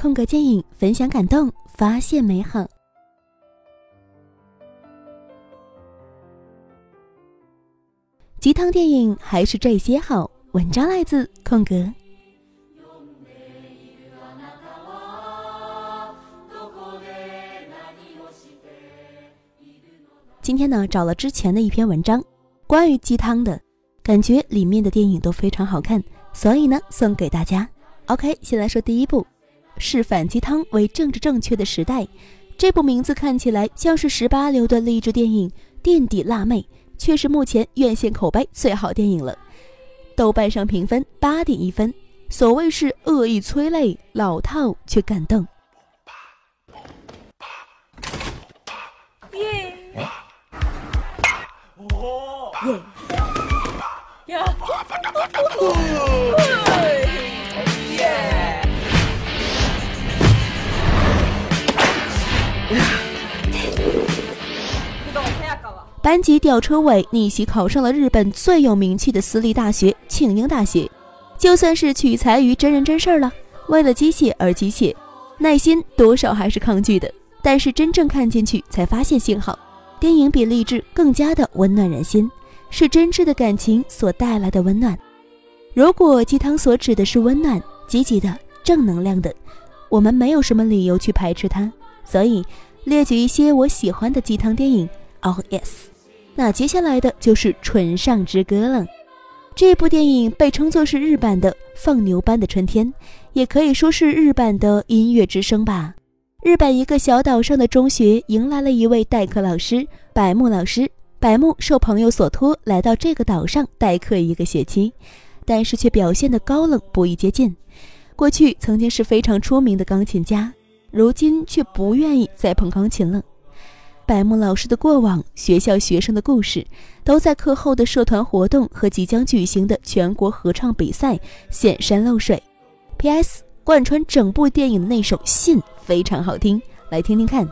空格电影，分享感动，发现美好。鸡汤电影还是这些好。文章来自空格。今天呢，找了之前的一篇文章，关于鸡汤的，感觉里面的电影都非常好看，所以呢，送给大家。OK，先来说第一部，视反鸡汤为政治正确的时代。这部名字看起来像是十八流的励志电影，垫底辣妹，却是目前院线口碑最好电影了。豆瓣上评分八点一分，所谓是恶意催泪，老套却感动。耶！耶！班级吊车尾逆袭考上了日本最有名气的私立大学庆应大学，就算是取材于真人真事儿了，为了机械而机械，耐心多少还是抗拒的。但是真正看进去才发现，幸好电影比励志更加的温暖人心，是真挚的感情所带来的温暖。如果鸡汤所指的是温暖、积极的、正能量的，我们没有什么理由去排斥它。所以列举一些我喜欢的鸡汤电影。Oh yes。那接下来的就是《唇上之歌》了。这部电影被称作是日版的《放牛班的春天》，也可以说是日版的《音乐之声》吧。日本一个小岛上的中学迎来了一位代课老师百木老师。百木受朋友所托来到这个岛上代课一个学期，但是却表现得高冷，不易接近。过去曾经是非常出名的钢琴家，如今却不愿意再碰钢琴了。百木老师的过往、学校学生的故事，都在课后的社团活动和即将举行的全国合唱比赛显山露水。P.S. 贯穿整部电影的那首《信》非常好听，来听听看。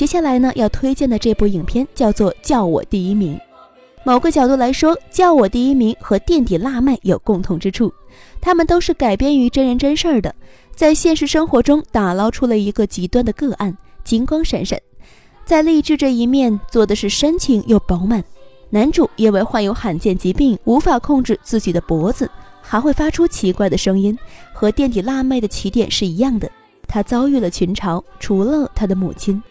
接下来呢，要推荐的这部影片叫做《叫我第一名》。某个角度来说，《叫我第一名》和《垫底辣妹》有共同之处，他们都是改编于真人真事儿的，在现实生活中打捞出了一个极端的个案，金光闪闪。在励志这一面做的是深情又饱满。男主因为患有罕见疾病，无法控制自己的脖子，还会发出奇怪的声音，和垫底辣妹的起点是一样的。他遭遇了群嘲，除了他的母亲。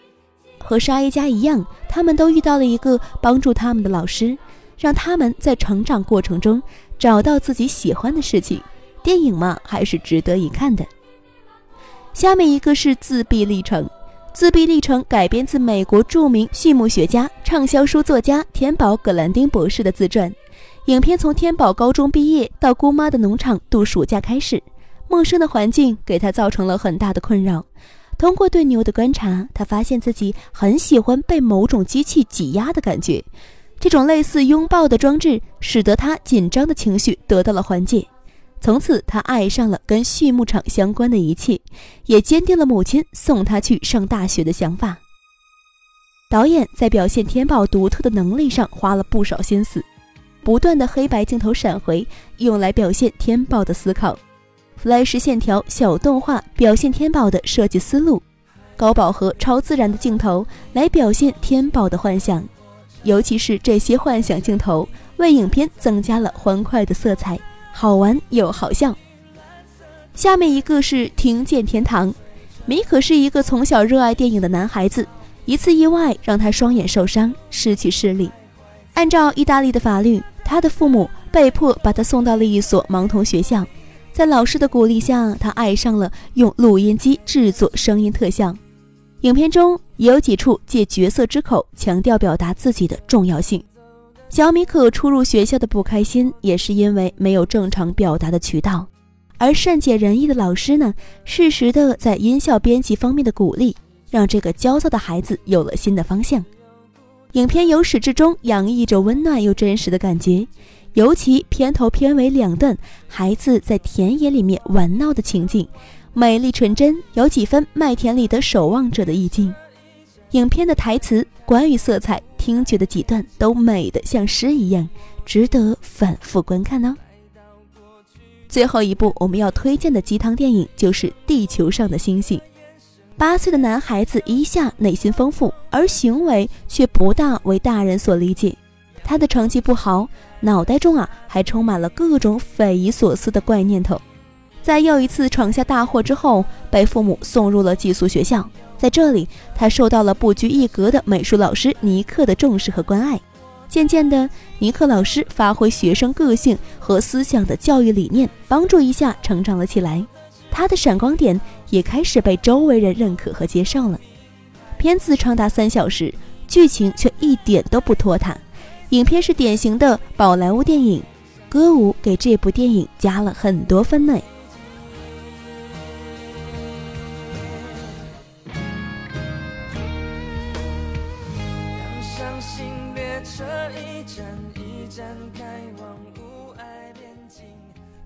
和沙耶家一样，他们都遇到了一个帮助他们的老师，让他们在成长过程中找到自己喜欢的事情。电影嘛，还是值得一看的。下面一个是自闭历程，自闭历程改编自美国著名畜牧学家、畅销书作家田宝·葛兰丁博士的自传。影片从天宝高中毕业到姑妈的农场度暑假开始，陌生的环境给他造成了很大的困扰。通过对牛的观察，他发现自己很喜欢被某种机器挤压的感觉。这种类似拥抱的装置，使得他紧张的情绪得到了缓解。从此，他爱上了跟畜牧场相关的一切，也坚定了母亲送他去上大学的想法。导演在表现天宝独特的能力上花了不少心思，不断的黑白镜头闪回，用来表现天宝的思考；flash 线条小动画表现天宝的设计思路；高饱和超自然的镜头来表现天宝的幻想。尤其是这些幻想镜头，为影片增加了欢快的色彩，好玩又好笑。下面一个是听见天堂。米可是一个从小热爱电影的男孩子，一次意外让他双眼受伤，失去视力。按照意大利的法律，他的父母被迫把他送到了一所盲童学校。在老师的鼓励下，他爱上了用录音机制作声音特效。影片中也有几处借角色之口强调表达自己的重要性。小米可初入学校的不开心，也是因为没有正常表达的渠道。而善解人意的老师呢，适时的在音效编辑方面的鼓励，让这个焦躁的孩子有了新的方向。影片由始至终洋溢着温暖又真实的感觉，尤其片头片尾两段孩子在田野里面玩闹的情景，美丽纯真，有几分麦田里的守望者的意境。影片的台词、关于色彩、听觉的几段都美得像诗一样，值得反复观看哦。最后一部我们要推荐的鸡汤电影就是《地球上的星星》。八岁的男孩子一下内心丰富，而行为却不大为大人所理解。他的成绩不好，脑袋中啊还充满了各种匪夷所思的怪念头。在又一次闯下大祸之后，被父母送入了寄宿学校。在这里，他受到了不拘一格的美术老师尼克的重视和关爱。渐渐的，尼克老师发挥学生个性和思想的教育理念，帮助一下成长了起来。他的闪光点也开始被周围人认可和接受了。片子长达三小时，剧情却一点都不拖沓。影片是典型的宝莱坞电影，歌舞给这部电影加了很多分呢。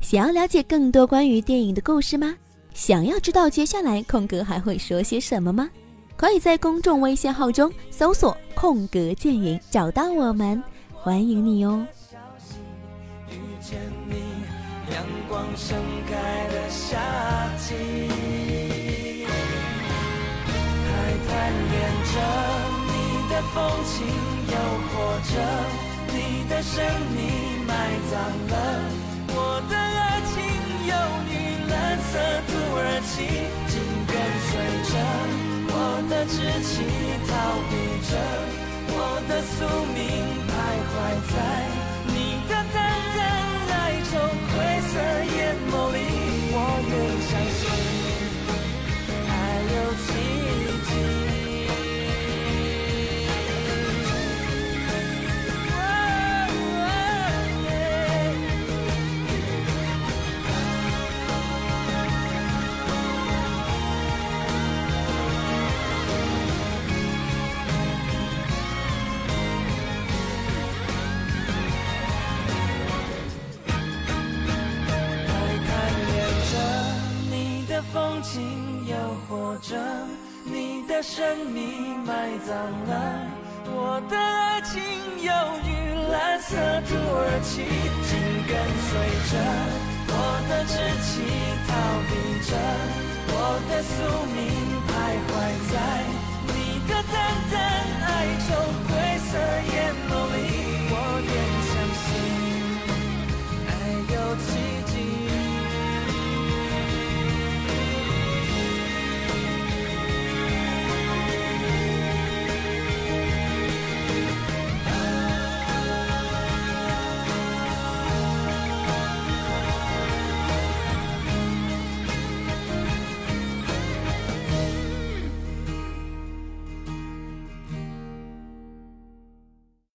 想要了解更多关于电影的故事吗？想要知道接下来空格还会说些什么吗？可以在公众微信号中搜索“空格电影”找到我们，欢迎你哦，遇见你，阳光盛开的夏季，还贪恋着你的风情诱惑着你的神秘埋葬了我的爱情忧郁蓝色土耳其，紧跟随着我的稚气，逃避着我的宿命。情诱惑着你的生命埋葬了。我的爱情，忧郁蓝色土耳其紧跟随着。我的志气，逃避着。我的宿命，